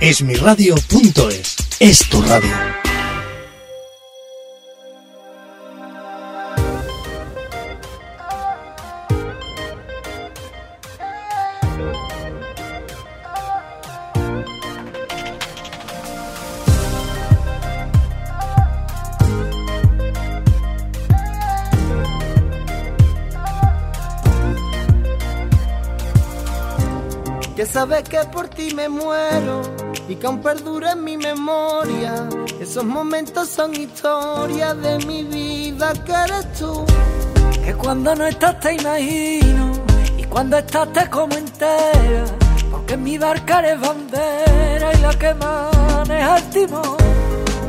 Esmiradio.es es tu radio. sabes que por ti me muero y que aún perdura en mi memoria. Esos momentos son historias de mi vida que eres tú. Que cuando no estás te imagino y cuando estás te como entera. Porque en mi barca eres bandera y la que maneja el timón.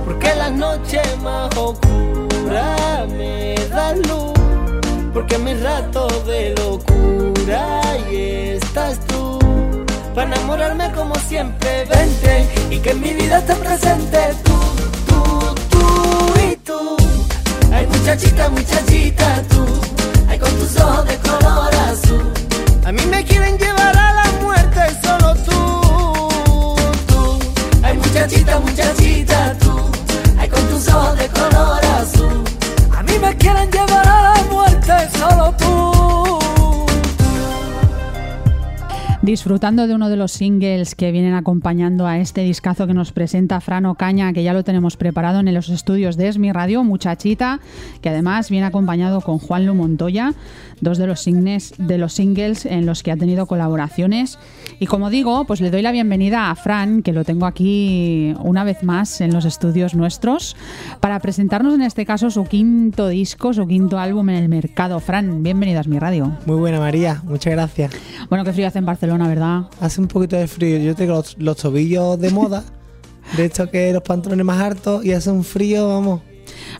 Porque las noches más oscuras me dan luz. Porque mis ratos de locura y para enamorarme como siempre. Vente y que en mi vida esté presente tú, tú, tú y tú. Ay, muchachita, muchachita, tú. Ay, con tus ojos de color azul. A mí me quieren llevar a la muerte solo tú, tú. Ay, muchachita, muchachita, tú. Ay, con tus ojos de color azul. A mí me quieren llevar a la muerte solo tú disfrutando de uno de los singles que vienen acompañando a este discazo que nos presenta Frano Caña, que ya lo tenemos preparado en los estudios de Esmi Radio, Muchachita, que además viene acompañado con Juan Lu Montoya, dos de los, signes, de los singles en los que ha tenido colaboraciones. Y como digo, pues le doy la bienvenida a Fran, que lo tengo aquí una vez más en los estudios nuestros, para presentarnos en este caso su quinto disco, su quinto álbum en el mercado. Fran, bienvenido a mi radio. Muy buena María, muchas gracias. Bueno, qué frío hace en Barcelona, ¿verdad? Hace un poquito de frío. Yo tengo los, tobillos de moda, de hecho que los pantalones más hartos y hace un frío, vamos.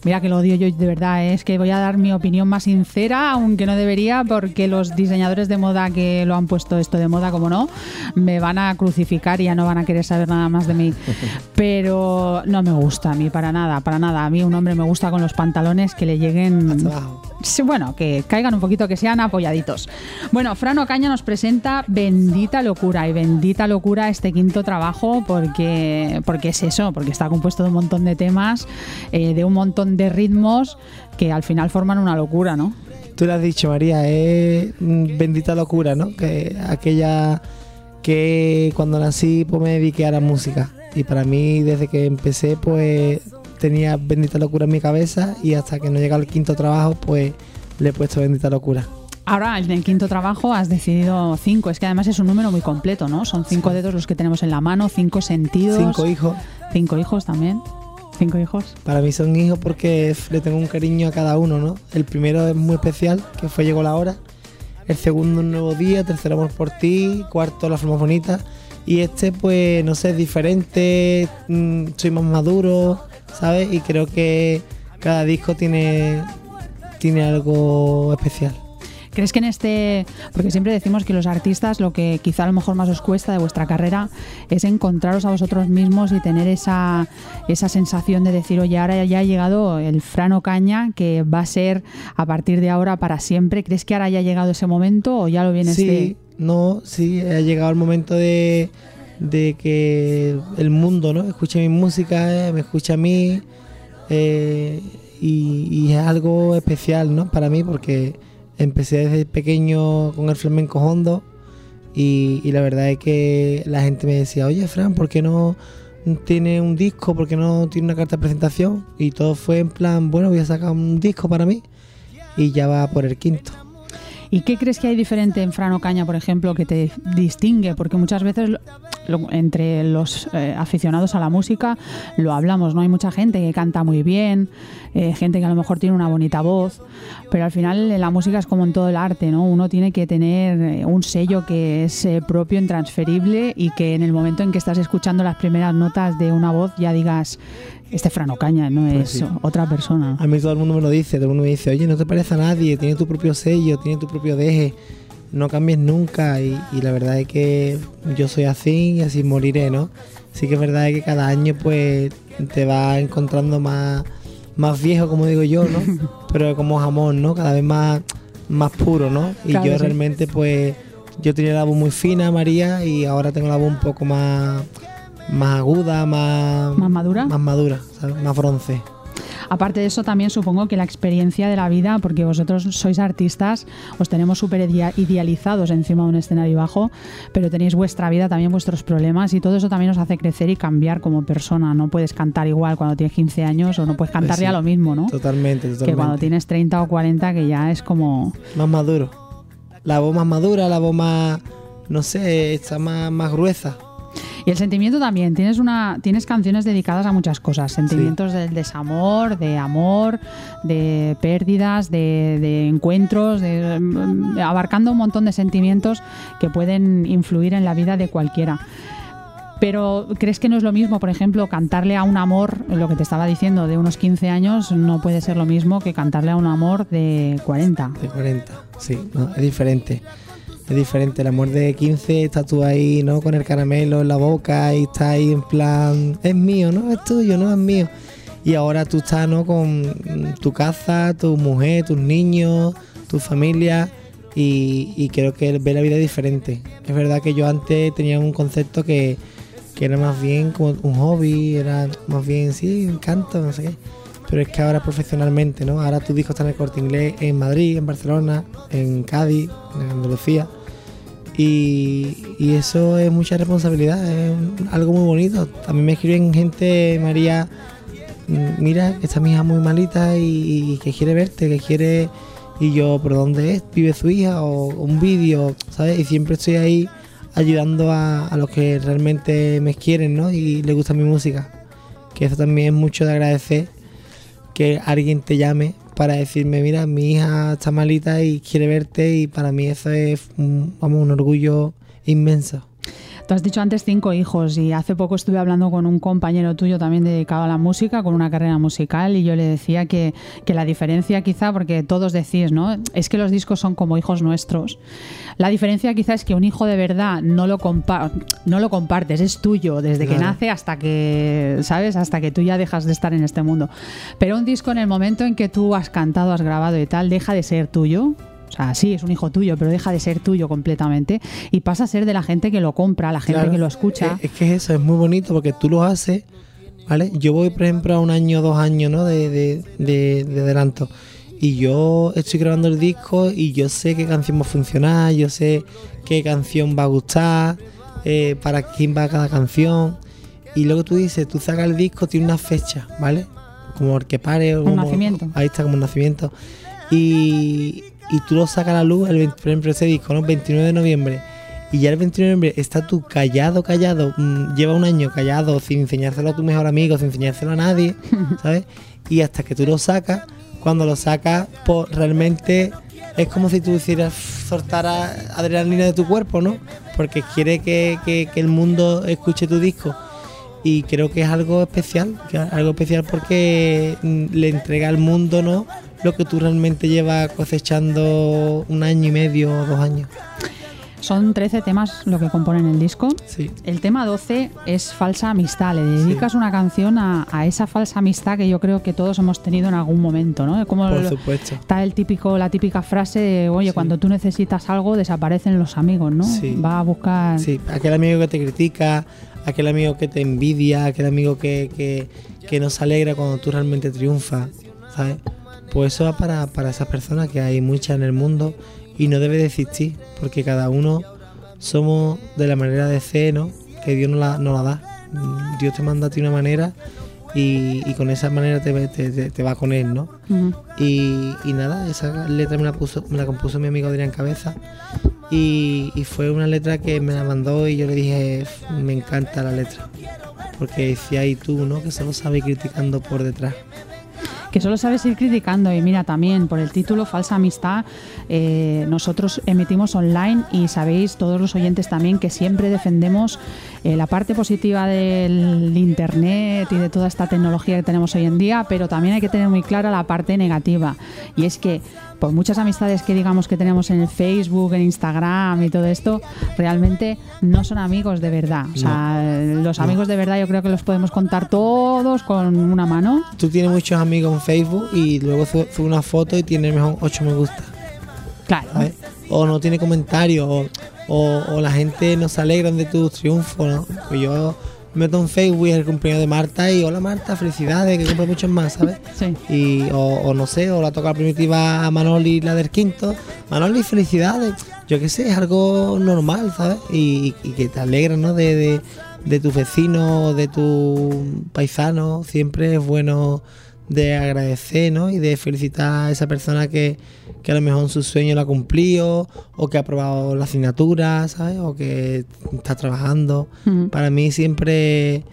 Mira que lo odio yo de verdad, ¿eh? es que voy a dar mi opinión más sincera, aunque no debería, porque los diseñadores de moda que lo han puesto esto de moda, como no, me van a crucificar y ya no van a querer saber nada más de mí. Pero no me gusta a mí para nada, para nada. A mí un hombre me gusta con los pantalones que le lleguen bueno, que caigan un poquito, que sean apoyaditos. Bueno, Fran Ocaña nos presenta Bendita Locura y Bendita Locura este quinto trabajo porque, porque es eso, porque está compuesto de un montón de temas, eh, de un montón de ritmos que al final forman una locura, ¿no? Tú lo has dicho, María, es Bendita Locura, ¿no? Que aquella que cuando nací pues me dediqué a la música y para mí desde que empecé pues tenía Bendita Locura en mi cabeza y hasta que no llega el quinto trabajo, pues le he puesto Bendita Locura. Ahora, en el quinto trabajo has decidido cinco. Es que además es un número muy completo, ¿no? Son cinco dedos los que tenemos en la mano, cinco sentidos. Cinco hijos. Cinco hijos también. Para mí son hijos porque le tengo un cariño a cada uno, ¿no? El primero es muy especial, que fue Llegó la hora. El segundo, Un nuevo día. Tercero, Amor por ti. Cuarto, La forma bonita. Y este, pues, no sé, es diferente. Mm, soy más maduro ¿sabes? Y creo que cada disco tiene, tiene algo especial. ¿Crees que en este, porque siempre decimos que los artistas lo que quizá a lo mejor más os cuesta de vuestra carrera es encontraros a vosotros mismos y tener esa, esa sensación de decir, oye, ahora ya ha llegado el Frano Caña que va a ser a partir de ahora para siempre? ¿Crees que ahora ya ha llegado ese momento o ya lo viene Sí, este? no, sí, ha llegado el momento de, de que el mundo ¿no? escuche mi música, eh, me escucha a mí eh, y, es algo especial ¿no? para mí porque empecé desde pequeño con el flamenco hondo y, la verdad es que la gente me decía, oye Fran, ¿por qué no tiene un disco? ¿Por qué no tiene una carta de presentación? Y todo fue en plan, bueno, voy a sacar un disco para mí y ya va por el quinto. ¿Y qué crees que hay diferente en Frano Caña, por ejemplo, que te distingue? Porque muchas veces entre los eh, aficionados a la música lo hablamos, ¿no? Hay mucha gente que canta muy bien, eh, gente que a lo mejor tiene una bonita voz, pero al final la música es como en todo el arte, ¿no? Uno tiene que tener eh, un sello que es propio, intransferible y que en el momento en que estás escuchando las primeras notas de una voz ya digas, este Frano Caña no pues es otra persona. A mí todo el mundo me lo dice, todo el mundo me dice, oye, no te parece a nadie, tiene tu propio sello, tiene tu propio deje, no cambies nunca. Y, la verdad es que yo soy así y así moriré, ¿no? Sí que es verdad que cada año pues te vas encontrando más, más viejo, como digo yo, ¿no? Pero como jamón, ¿no? Cada vez más, más puro, ¿no? Y yo realmente pues, yo tenía la voz muy fina, María, y ahora tengo la voz un poco más más aguda, más... ¿Más madura? Más madura, ¿sabes? Más bronce. Aparte de eso, también supongo que la experiencia de la vida, porque vosotros sois artistas, os tenemos súper idealizados encima de un escenario bajo, pero tenéis vuestra vida, también vuestros problemas, y todo eso también os hace crecer y cambiar como persona. No puedes cantar igual cuando tienes 15 años o no puedes cantar Pues sí, ya lo mismo, ¿no? Totalmente, totalmente. Que cuando tienes 30 o 40, que ya es como. Más maduro. La voz más madura, la voz más... No sé, está más, más gruesa. Y el sentimiento también. Tienes una, tienes canciones dedicadas a muchas cosas. Sentimientos del desamor, de amor, de pérdidas, de, de encuentros, de, mm, abarcando un montón de sentimientos que pueden influir en la vida de cualquiera. Pero ¿crees que no es lo mismo, por ejemplo, cantarle a un amor, lo que te estaba diciendo, de unos 15 años, no puede ser lo mismo que cantarle a un amor de 40? De 40, sí, no, es diferente. Es diferente. El amor de 15 está tú ahí, ¿no? Con el caramelo en la boca y está ahí en plan, es mío, no es tuyo, no es mío. Y ahora tú estás, ¿no? Con tu casa, tu mujer, tus niños, tu familia. Y, y creo que ve la vida diferente. Es verdad que yo antes tenía un concepto que, que era más bien como un hobby, era más bien, sí, un canto, no sé qué. Pero es que ahora profesionalmente, ¿no? Ahora tu disco está en el corte inglés en Madrid, en Barcelona, en Cádiz, en Andalucía. Y, y eso es mucha responsabilidad, es algo muy bonito. También me escriben gente, María, mm, mira, está mi hija muy malita y, y que quiere verte, que quiere... Y yo, ¿por dónde es? ¿Vive su hija? O un vídeo, ¿sabes? Y siempre estoy ahí ayudando a, a los que realmente me quieren, ¿no? Y les gusta mi música. Que eso también es mucho de agradecer que alguien te llame para decirme, mira, mi hija está malita y quiere verte y para mí eso es un, vamos, un orgullo inmenso. Tú has dicho antes cinco hijos y hace poco estuve hablando con un compañero tuyo también dedicado a la música, con una carrera musical, y yo le decía que, que la diferencia quizá, porque todos decís, ¿no? Es que los discos son como hijos nuestros. La diferencia quizá es que un hijo de verdad no lo, compa- no lo compartes, es tuyo desde que nace hasta que, ¿sabes? Hasta que tú ya dejas de estar en este mundo. Pero un disco en el momento en que tú has cantado, has grabado y tal, deja de ser tuyo. O sea, sí, es un hijo tuyo, pero deja de ser tuyo completamente y pasa a ser de la gente que lo compra, la gente Claro, que lo escucha. Es, es que eso es muy bonito porque tú lo haces, ¿vale? Yo voy, por ejemplo, a un año, dos años, ¿no? De, de, de- de adelanto. Y yo estoy grabando el disco y yo sé qué canción va a funcionar, yo sé qué canción va a gustar, eh, para quién va cada canción. Y luego tú dices, tú sacas el disco, tiene una fecha, ¿vale? Como el que pare. o Un como- nacimiento. Ahí está, como un nacimiento. Y, y tú lo sacas a la luz, el 20 por ejemplo, ese disco, ¿no? 29 de noviembre. Y ya el 29 de noviembre está tú callado, callado, mm, lleva un año callado, sin enseñárselo a tu mejor amigo, sin enseñárselo a nadie, ¿sabes? Y hasta que tú lo sacas, cuando lo sacas, pues realmente es como si tú hicieras soltar adrenalina de tu cuerpo, ¿no? Porque quiere que, que- que el mundo escuche tu disco. Y creo que es algo especial, algo especial porque mm, le entrega al mundo, ¿no? Lo que tú realmente llevas cosechando un año y medio o dos años. Son 13 temas lo que componen el disco. Sí. El tema 12 es falsa amistad. Le dedicas una canción a, a esa falsa amistad que yo creo que todos hemos tenido en algún momento, ¿no? Como Por lo- supuesto. está el típico, la típica frase de, oye, Sí. cuando tú necesitas algo desaparecen los amigos, ¿no? Sí. Va a buscar. Sí, aquel amigo que te critica, aquel amigo que te envidia, aquel amigo que, que, que no se alegra cuando tú realmente triunfas, ¿sabes? Pues eso va para, para esas personas que hay muchas en el mundo y no debe de existir, porque cada uno somos de la manera de ser, ¿no? Que Dios nos la, nos la da. Dios te manda a ti una manera y, y con esa manera te, te, te- te va con él, ¿no? Y, y nada, esa letra me la, puso, me la compuso mi amigo Adrián Cabeza. Y, y fue una letra que me la mandó y yo le dije, me encanta la letra. Porque decía ahí tú, ¿no? Que solo sabe ir criticando por detrás. Que solo sabes ir criticando. Y mira también por el título Falsa Amistad eh, nosotros emitimos online y sabéis todos los oyentes también que siempre defendemos eh, la parte positiva del internet y de toda esta tecnología que tenemos hoy en día pero también hay que tener muy clara la parte negativa. Y es que por muchas amistades que digamos que tenemos en el Facebook, en Instagram y todo esto, realmente no son amigos de verdad. O sea, los amigos de verdad yo creo que los podemos contar todos con una mano. Tú tienes muchos amigos en Facebook y luego su- sube una foto y tiene mejor 8 me gusta. Claro. ¿sabes? O no tiene comentarios, o, o- o la gente no se alegran de tu triunfo, ¿no? Pues yo, meto en Facebook y es el cumpleaños de Marta y hola Marta, felicidades, que cumple muchos más, ¿sabes? Sí. Y, o, o no sé, o la toca primitiva a Manoli, la del quinto. Manoli, felicidades. Yo qué sé, es algo normal, ¿sabes? Y, y que te alegra, ¿no? De, de, de tu vecino, de tu paisano. Siempre es bueno de agradecer, ¿no? Y de felicitar a esa persona que, que a lo mejor su sueño lo ha cumplido, o que ha aprobado la asignatura, ¿sabes? O que está trabajando. Para mí siempre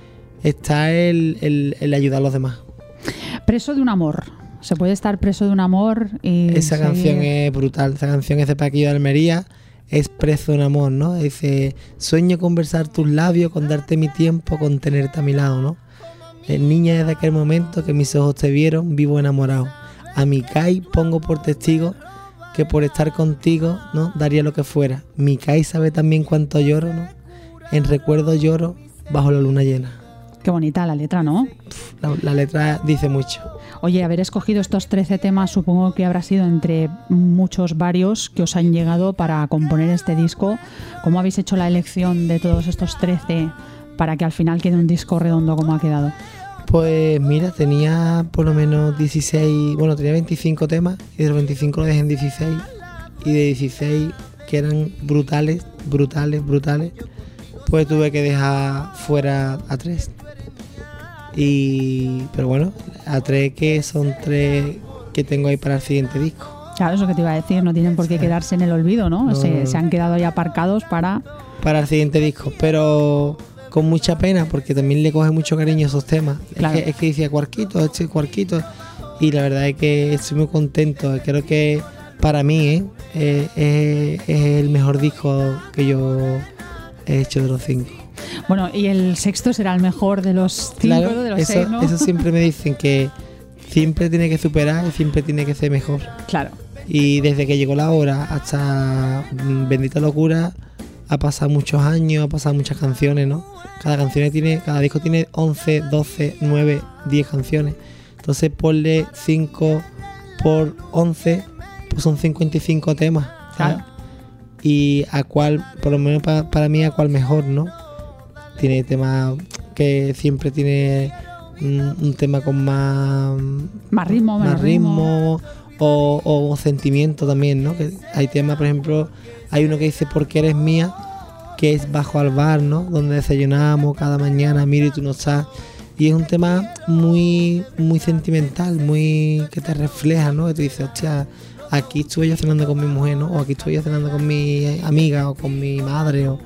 está el, el- el ayudar a los demás. Preso de un amor. Se puede estar preso de un amor y. Esa seguir- canción es brutal. Esa canción es de Paquillo de Almería. Es preso de un amor, ¿no? Dice, sueño con besar tus labios, con darte mi tiempo, con tenerte a mi lado, ¿no? Niña desde aquel momento que mis ojos te vieron, vivo enamorado. A mi Kai pongo por testigo que por estar contigo, ¿no? Daría lo que fuera. Mi Kai sabe también cuánto lloro, ¿no? En recuerdo lloro bajo la luna llena. Qué bonita la letra, ¿no? La, la letra dice mucho. Oye, haber escogido estos 13 temas supongo que habrá sido entre muchos varios que os han llegado para componer este disco. ¿Cómo habéis hecho la elección de todos estos 13 para que al final quede un disco redondo como ha quedado? Pues mira, tenía por lo menos 16, bueno, tenía 25 temas y de los 25 lo dejé en 16 y de 16 que eran brutales, brutales, brutales, pues tuve que dejar fuera a 3. Y, pero bueno, a 3 que son 3 que tengo ahí para el siguiente disco. Claro, eso que te iba a decir, no tienen por qué quedarse en el olvido, ¿no? No, se, no, no. se han quedado ahí aparcados para... para el siguiente disco, pero con mucha pena porque también le coge mucho cariño a esos temas. Claro. Es, que, es que decía cuarquito, este cuarquito, y la verdad es que estoy muy contento. Creo que para mí ¿eh? Eh, eh, es el mejor disco que yo he hecho de los cinco. Bueno, y el sexto será el mejor de los cinco, Claro, de los eso, seis, ¿no? eso siempre me dicen que siempre tiene que superar y siempre tiene que ser mejor. Claro. Y desde que llegó la hora hasta mm, Bendita Locura, ha pasado muchos años, ha pasado muchas canciones, ¿no? Cada canción tiene, cada disco tiene 11, 12, 9, 10 canciones. Entonces ponle 5 por 11, pues son 55 temas. ¿sabes? Claro. Y a cuál, por lo menos pa- para mí, a cuál mejor, ¿no? Tiene temas que siempre tiene un, un tema con más Más ritmo, más ritmo. ritmo o, sentimiento también, ¿no? Que hay temas, por ejemplo, hay uno que dice porque eres mía, que es bajo al bar, ¿no? Donde desayunamos cada mañana, miro y tú no estás. Y es un tema muy, muy sentimental, muy que te refleja, ¿no? Que tú dices, hostia, aquí estuve yo cenando con mi mujer, ¿no? O aquí estuve yo cenando con mi amiga o con mi madre. O...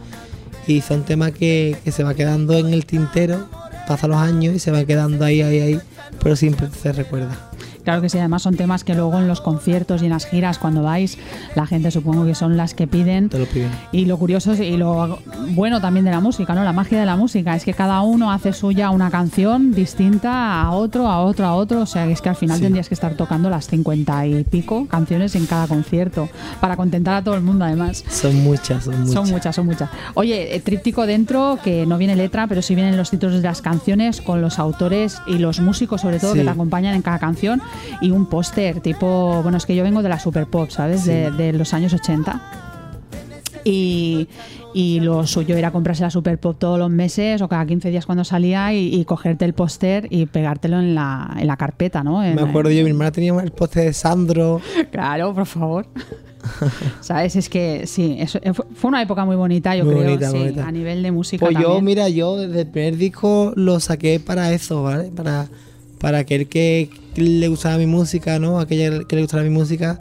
Y son temas que, que se va quedando en el tintero, pasan los años y se va quedando ahí, ahí, ahí, pero siempre se recuerda. Claro que sí, además son temas que luego en los conciertos y en las giras, cuando vais, la gente supongo que son las que piden. Te lo piden. Y lo curioso y lo bueno también de la música, ¿no? La magia de la música es que cada uno hace suya una canción distinta a otro, a otro, a otro. O sea, que es que al final Sí. tendrías que estar tocando las cincuenta y pico canciones en cada concierto para contentar a todo el mundo, además. Son muchas, son muchas. Son muchas, son muchas. Oye, eh, tríptico dentro, que no viene letra, pero sí vienen los títulos de las canciones con los autores y los músicos, sobre todo, Sí. que te acompañan en cada canción. Y un póster, tipo, bueno, es que yo vengo de la super pop, ¿sabes? De, de los años 80. Y, y lo suyo era comprarse la super pop todos los meses o cada 15 días cuando salía y, y cogerte el póster y pegártelo en la, en la carpeta, ¿no? En- Me acuerdo yo, mi hermana tenía el poste de Sandro. Claro, por favor. ¿Sabes? Es que sí, eso, eh, fue- una época muy bonita, yo Muy creo, bonita, sí, bonita. a nivel de música. Pues yo, también. mira, yo desde el primer disco lo saqué para eso, ¿vale? Para, para aquel que le gustaba mi música, ¿no? Aquella que le gustaba mi música,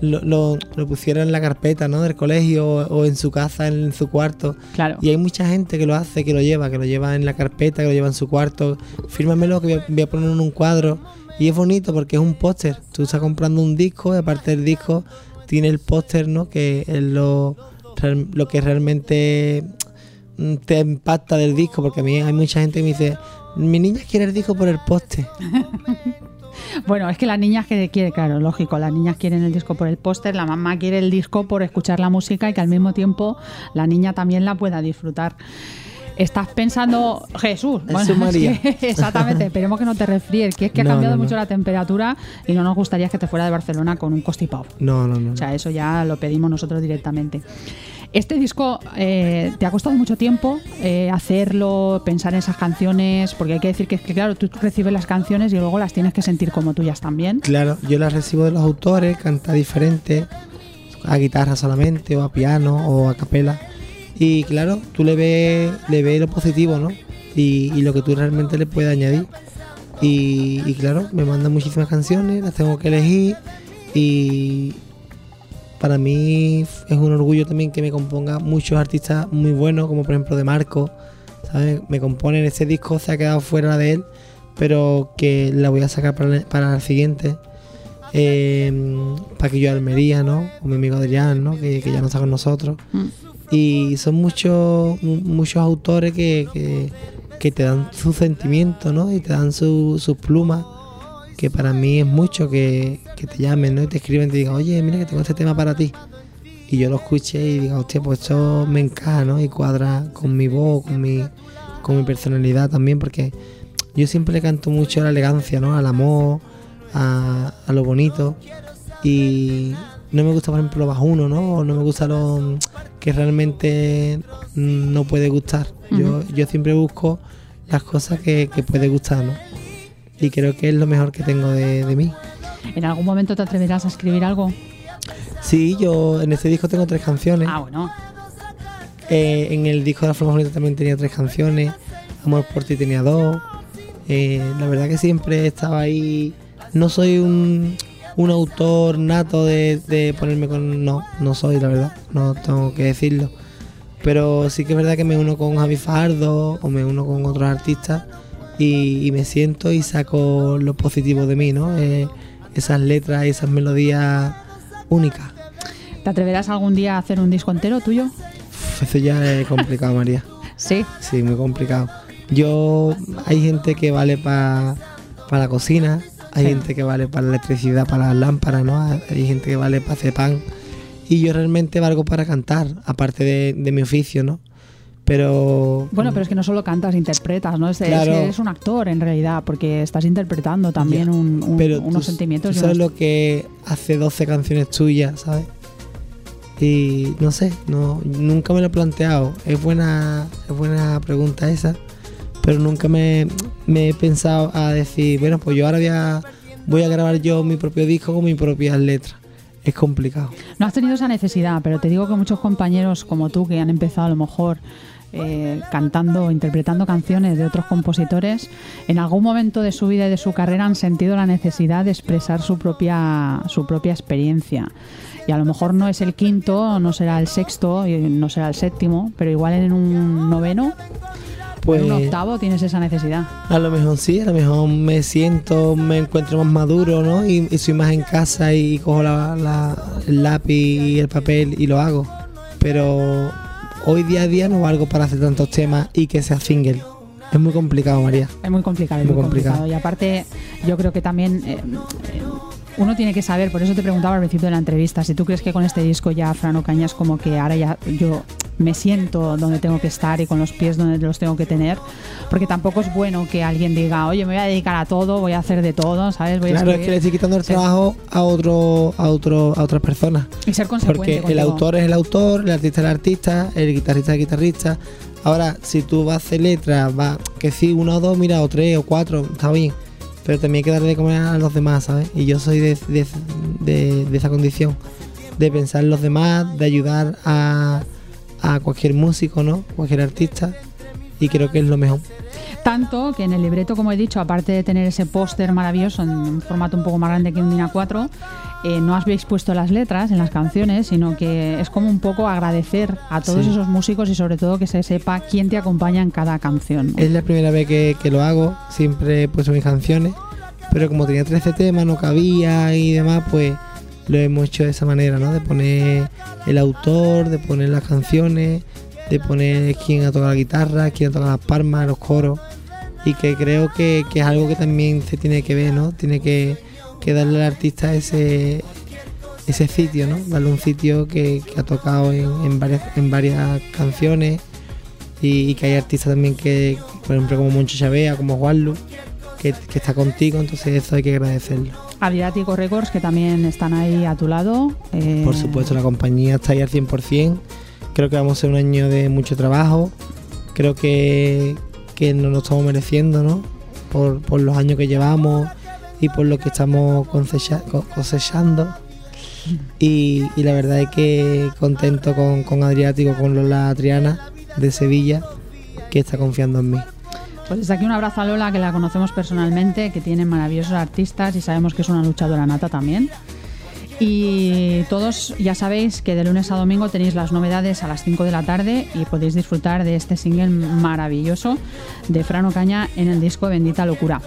lo, lo, lo pusiera en la carpeta, ¿no? Del colegio o, o en su casa, en, su cuarto. Claro. Y hay mucha gente que lo hace, que lo lleva, que lo lleva en la carpeta, que lo lleva en su cuarto. Fírmamelo que voy a, voy a poner en un cuadro. Y es bonito porque es un póster. Tú estás comprando un disco y aparte del disco tiene el póster, ¿no? Que es lo, lo que realmente te impacta del disco. Porque a mí hay mucha gente que me dice, mi niña quiere el disco por el póster. Bueno, es que las niñas que quieren, claro, lógico, las niñas quieren el disco por el póster, la mamá quiere el disco por escuchar la música y que al mismo tiempo la niña también la pueda disfrutar. Estás pensando, Jesús, Jesús María. es que- exactamente, esperemos que no te resfríes, que es que ha cambiado no, no. mucho la temperatura y no nos gustaría que te fuera de Barcelona con un costipado. No, no, no. O sea, eso ya lo pedimos nosotros directamente. Este disco eh, te ha costado mucho tiempo eh, hacerlo, pensar en esas canciones, porque hay que decir que, que, claro, tú recibes las canciones y luego las tienes que sentir como tuyas también. Claro, yo las recibo de los autores, canta diferente, a guitarra solamente, o a piano, o a capela. Y claro, tú le ves, le ves lo positivo, ¿no? Y, lo que tú realmente le puedes añadir. Y claro, me mandan muchísimas canciones, las tengo que elegir. Y para mí es un orgullo también que me componga muchos artistas muy buenos, como por ejemplo de Marco. ¿sabes? Me componen ese disco, se ha quedado fuera de él, pero que la voy a sacar para, para el siguiente. Eh, Paquillo Almería, ¿no? O mi amigo Adrián, ¿no? Que, que ya no está con nosotros. Mm. Y son muchos muchos autores que, que, que te dan sus sentimientos, ¿no? Y te dan su- sus plumas, que para mí es mucho que, que te llamen, ¿no? Y te escriben y te digan, oye, mira que tengo este tema para ti. Y yo lo escuché y digo, hostia, pues esto me encaja, ¿no? Y cuadra con mi voz, con mi, con mi personalidad también, porque yo siempre le canto mucho a la elegancia, ¿no? Al amor, a, a lo bonito. Y no me gusta, por ejemplo, lo bajuno, ¿no? O no me gusta lo que realmente no puede gustar. yo, yo siempre busco las cosas que, que puede gustar, ¿no? Y creo que es lo mejor que tengo de, de mí. ¿En algún momento te atreverás a escribir algo? Sí, yo en este disco tengo tres canciones. Ah, bueno. Eh, en el disco de la forma bonita también tenía tres canciones. Amor por ti tenía dos. Eh, la verdad que siempre estaba ahí. No soy un, un autor nato de, de ponerme con. No, no soy, la verdad. No tengo que decirlo. Pero sí que es verdad que me uno con Javi Fardo o me uno con otros artistas y, y me siento y saco lo positivo de mí, ¿no? Eh, esas letras y esas melodías únicas. ¿Te atreverás algún día a hacer un disco entero tuyo? Uf, Eso ya es complicado, María. Sí. Sí, muy complicado. Yo, hay gente que vale para la cocina, hay Sí. gente que vale para la electricidad, para las lámparas, ¿no? Hay gente que vale para hacer pan. Y yo realmente valgo para cantar, aparte de, de mi oficio, ¿no? Pero. Bueno, pero es que no solo cantas, interpretas, ¿no? Es, es Claro. que eres un actor en realidad, porque estás interpretando también Ya. un- un- pero unos tú- sentimientos. Tú sabes unos- lo que hace 12 canciones tuyas, ¿sabes? Y no sé, no, nunca me lo he planteado. Es buena, es buena pregunta esa, pero nunca me, me he pensado a decir, bueno, pues yo ahora voy a, voy a grabar yo mi propio disco con mis propias letras. Es complicado. No has tenido esa necesidad, pero te digo que muchos compañeros como tú que han empezado a lo mejor eh, cantando o interpretando canciones de otros compositores, en algún momento de su vida y de su carrera han sentido la necesidad de expresar su propia, su propia experiencia. Y a lo mejor no es el quinto, no será el sexto, no será el séptimo, pero igual en un noveno, Pues en un octavo tienes esa necesidad. a lo mejor sí, a lo mejor me siento, me encuentro más maduro, ¿no? Y, y soy más en casa y cojo la- la- el lápiz y el papel y lo hago. Pero hoy día a día no valgo para hacer tantos temas y que sea single. Es muy complicado, María. Es muy complicado, es Muy muy, complicado. complicado. Y aparte, yo creo que también eh, eh, uno tiene que saber, por eso te preguntaba al principio de la entrevista, si tú crees que con este disco ya Frano Cañas como que ahora ya yo me siento donde tengo que estar y con los pies donde los tengo que tener, porque tampoco es bueno que alguien diga, oye, me voy a dedicar a todo, voy a hacer de todo, ¿sabes? Voy a es escribir". que le estoy quitando el Sí. trabajo a otro, a otro, a otras personas. y ser consecuente. Porque el autor es el autor, el artista es el artista, el guitarrista es el guitarrista. Ahora, si tú vas a hacer letras, va que sí, uno o dos, mira, o tres o cuatro, está bien. Pero también hay que darle de comer a los demás, ¿sabes? Y yo soy de, de- de- de esa condición, de pensar en los demás, de ayudar a, a cualquier músico, ¿no? Cualquier artista. Y creo que es lo mejor. Tanto que en el libreto, como he dicho, aparte de tener ese póster maravilloso en un formato un poco más grande que un DIN A4, eh, no habéis puesto las letras en las canciones, sino que es como un poco agradecer a todos Sí. esos músicos y sobre todo que se sepa quién te acompaña en cada canción. ¿no? Es la primera vez que, que lo hago, siempre he puesto mis canciones, pero como tenía 13 temas, no cabía y demás, pues lo hemos hecho de esa manera, ¿no? De poner el autor, de poner las canciones, de poner quién ha tocado la guitarra, quién ha tocado las palmas, los coros, y que creo que, es algo que también se tiene que ver, ¿no? Tiene que, darle al artista ese sitio, ¿no? Darle un sitio que, ha tocado en, varias, canciones y, y que hay artistas también que, por ejemplo, como Moncho Chavea, como Juanlu, que, que está contigo, entonces eso hay que agradecerlo. Adriático Records, que también están ahí a tu lado. eh, Por supuesto, la compañía está ahí al 100%, Creo que vamos a ser un año de mucho trabajo. Creo que, que nos lo estamos mereciendo, ¿no? Por, por los años que llevamos y por lo que estamos cosecha- co- cosechando. Y, y la verdad es que contento con, con Adriático, con Lola Triana de Sevilla, que está confiando en mí. Pues desde aquí un abrazo a Lola, que la conocemos personalmente, que tiene maravillosos artistas y sabemos que es una luchadora nata también. Y todos ya sabéis que de lunes a domingo tenéis las novedades a las 5 de la tarde y podéis disfrutar de este single maravilloso de Fran Ocaña en el disco Bendita Locura.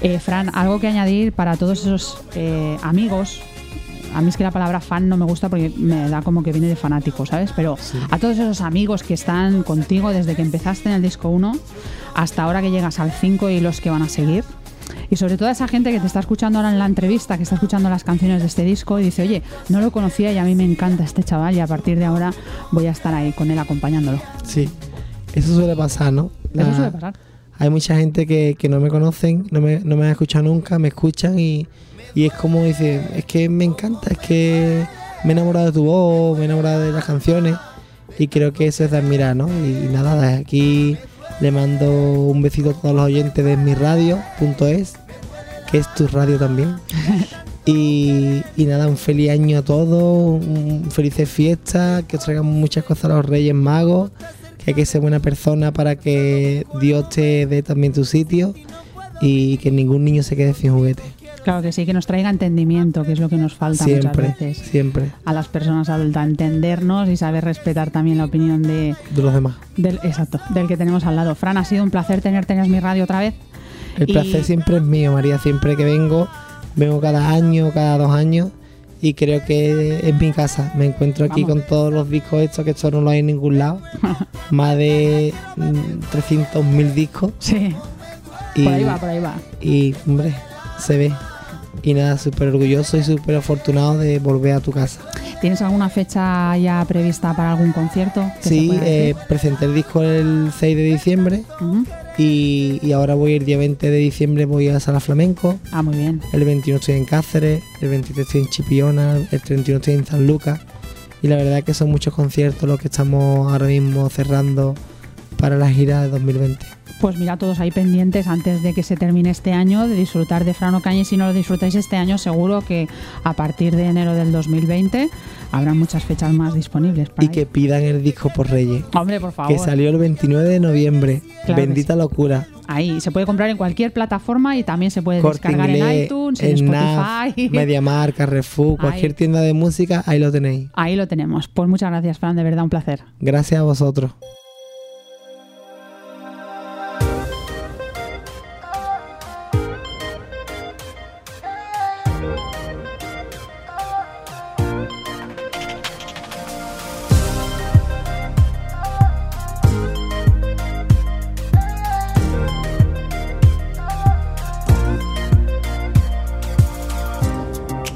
Eh, Fran, algo que añadir para todos esos eh, amigos. A mí es que la palabra fan no me gusta porque me da como que viene de fanático, ¿sabes? Pero a todos esos amigos que están contigo desde que empezaste en el disco 1 hasta ahora que llegas al 5 y los que van a seguir. Y sobre todo a esa gente que te está escuchando ahora en la entrevista, que está escuchando las canciones de este disco y dice, oye, no lo conocía y a mí me encanta este chaval y a partir de ahora voy a estar ahí con él acompañándolo. Sí, eso suele pasar, ¿no? Eso suele pasar. Hay mucha gente que, que no me conocen, no me, no me han escuchado nunca, me escuchan y, y es como dice, es que me encanta, es que me he enamorado de tu voz, me he enamorado de las canciones y creo que eso es de admirar, ¿no? Y, y nada, desde aquí le mando un besito a todos los oyentes de mi radio.es, que es tu radio también. Y, y nada, un feliz año a todos, un felices fiestas, que os traigan muchas cosas a los Reyes Magos, que hay que ser buena persona para que Dios te dé también tu sitio y que ningún niño se quede sin juguete. Claro que sí, que nos traiga entendimiento, que es lo que nos falta Siempre, muchas veces siempre, a las personas adultas, entendernos y saber respetar también la opinión de, de los demás. del, exacto, del que tenemos al lado. Fran, ha sido un placer tenerte en mi radio otra vez. El Y- placer siempre es mío, María, siempre que vengo, vengo cada año, cada dos años y creo que es mi casa. Me encuentro aquí Vamos. con todos los discos estos, que esto no lo hay en ningún lado. Más de mm, 300.000 discos. Sí, Y, por ahí va, por ahí va. y, hombre, se ve. Y nada, súper orgulloso y súper afortunado de volver a tu casa. ¿Tienes alguna fecha ya prevista para algún concierto? Sí, eh, presenté el disco el 6 de diciembre. Y, y ahora voy el día 20 de diciembre voy a Sala Flamenco, Ah, muy bien. el 21 estoy en Cáceres, el 23 estoy en Chipiona, el 31 estoy en San Lucas y la verdad que son muchos conciertos los que estamos ahora mismo cerrando para la gira de 2020. Pues mira, todos ahí pendientes antes de que se termine este año de disfrutar de Frano Caña y si no lo disfrutáis este año seguro que a partir de enero del 2020 habrá muchas fechas más disponibles para Y que pidan el disco por Reyes, Hombre, por favor. que salió el 29 de noviembre. Claro Bendita locura. Ahí se puede comprar en cualquier plataforma y también se puede Corte descargar en iTunes, en, NAF, Spotify. Mediamar, Carrefour, cualquier Ahí. tienda de música, ahí lo tenéis. Ahí lo tenemos. Pues muchas gracias, Fran, de verdad un placer. Gracias a vosotros.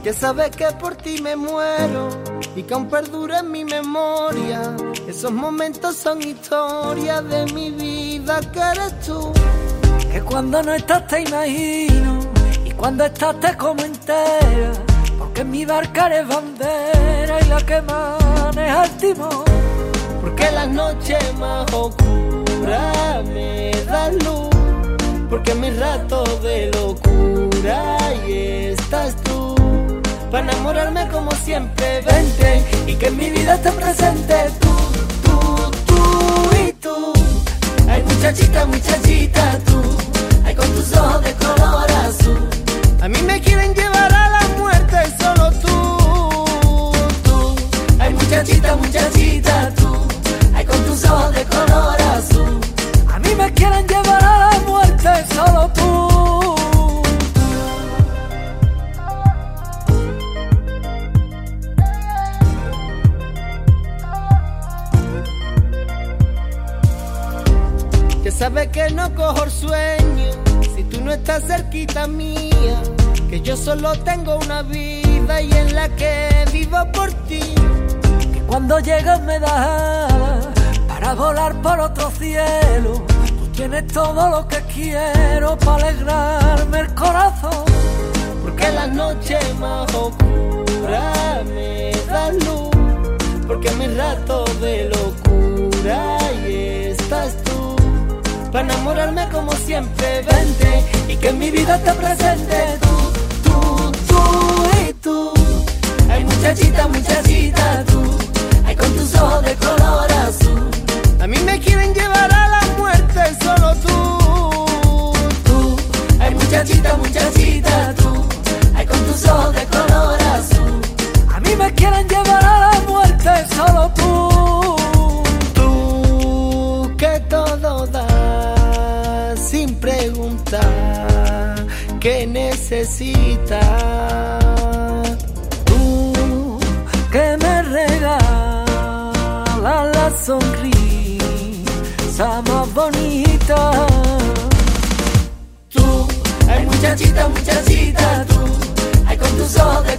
Que sabes que por ti me muero y que aún perdura en mi memoria. Esos momentos son historias de mi vida que eres tú. Que cuando no estás te imagino y cuando estás te como entera. Porque mi barca eres bandera y la que maneja el timón. Porque las noches más oscuras me dan luz. Porque en mis ratos de locura y estás tú. Para enamorarme como siempre, vente. Y que en mi vida esté presente tú. Tú, tú y tú. Ay, muchachita, muchachita, tú. Ay, con tus ojos de color azul. A mí me quieren llevar a la muerte, solo tú, tú. Ay, muchachita, muchachita, tú. solo tengo una vida y en la que vivo por ti. Que cuando llegas me das para volar por otro cielo. Tú tienes todo lo que quiero para alegrarme el corazón. Porque las noches más oscuras me dan luz. Porque mi rato de locura y estás tú para enamorarme como siempre. Vente y que en mi vida te presente tú. muchachita, muchachita tú, ay con tus ojos de color azul. A mí me quieren llevar a la muerte solo tú. Tú, ay muchachita, muchachita tú, ay con tus ojos de color azul. A mí me quieren llevar a la muerte solo tú muchachita, muchachita tú, ay con tus ojos de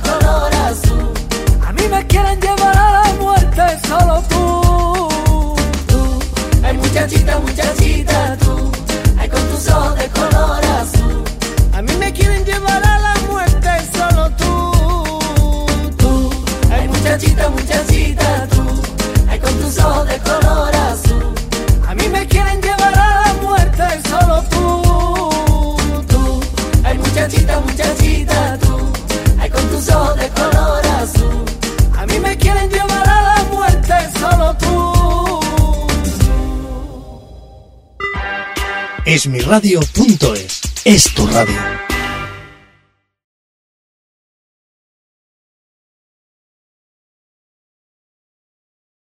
radio.es Es tu radio.